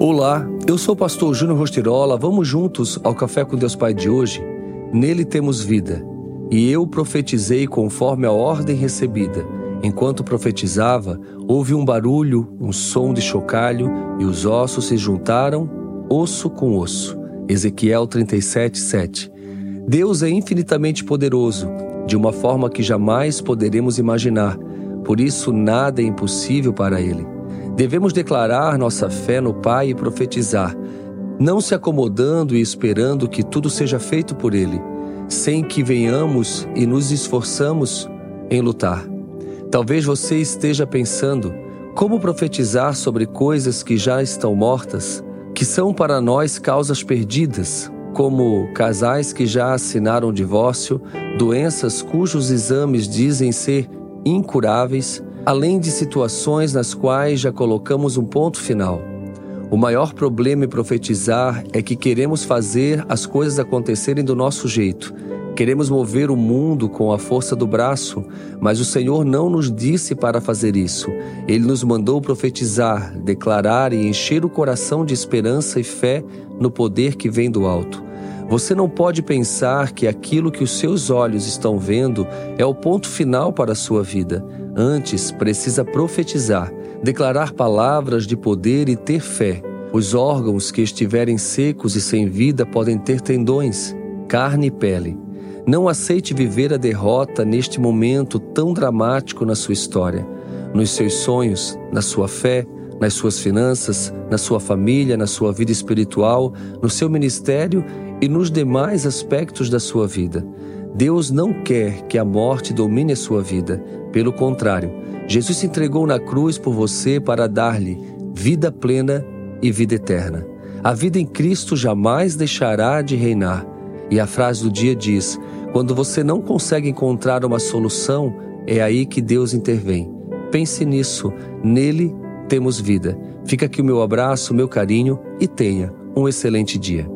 Olá, eu sou o pastor Júnior Rostirola. Vamos juntos ao Café com Deus Pai de hoje? Nele temos vida. E eu profetizei conforme a ordem recebida. Enquanto profetizava, houve um barulho, um som de chocalho, e os ossos se juntaram, osso com osso. Ezequiel 37, 7. Deus é infinitamente poderoso, de uma forma que jamais poderemos imaginar. Por isso, nada é impossível para Ele. Devemos declarar nossa fé no Pai e profetizar, não se acomodando e esperando que tudo seja feito por Ele, sem que venhamos e nos esforçamos em lutar. Talvez você esteja pensando como profetizar sobre coisas que já estão mortas, que são para nós causas perdidas, como casais que já assinaram divórcio, doenças cujos exames dizem ser incuráveis, além de situações nas quais já colocamos um ponto final. O maior problema em profetizar é que queremos fazer as coisas acontecerem do nosso jeito. Queremos mover o mundo com a força do braço, mas o Senhor não nos disse para fazer isso. Ele nos mandou profetizar, declarar e encher o coração de esperança e fé no poder que vem do alto. Você não pode pensar que aquilo que os seus olhos estão vendo é o ponto final para a sua vida. Antes, precisa profetizar, declarar palavras de poder e ter fé. Os órgãos que estiverem secos e sem vida podem ter tendões, carne e pele. Não aceite viver a derrota neste momento tão dramático na sua história. Nos seus sonhos, na sua fé, nas suas finanças, na sua família, na sua vida espiritual, no seu ministério e nos demais aspectos da sua vida. Deus não quer que a morte domine a sua vida. Pelo contrário, Jesus se entregou na cruz por você para dar-lhe vida plena e vida eterna. A vida em Cristo jamais deixará de reinar. E a frase do dia diz: quando você não consegue encontrar uma solução, é aí que Deus intervém. Pense nisso, nele temos vida. Fica aqui o meu abraço, o meu carinho e tenha um excelente dia.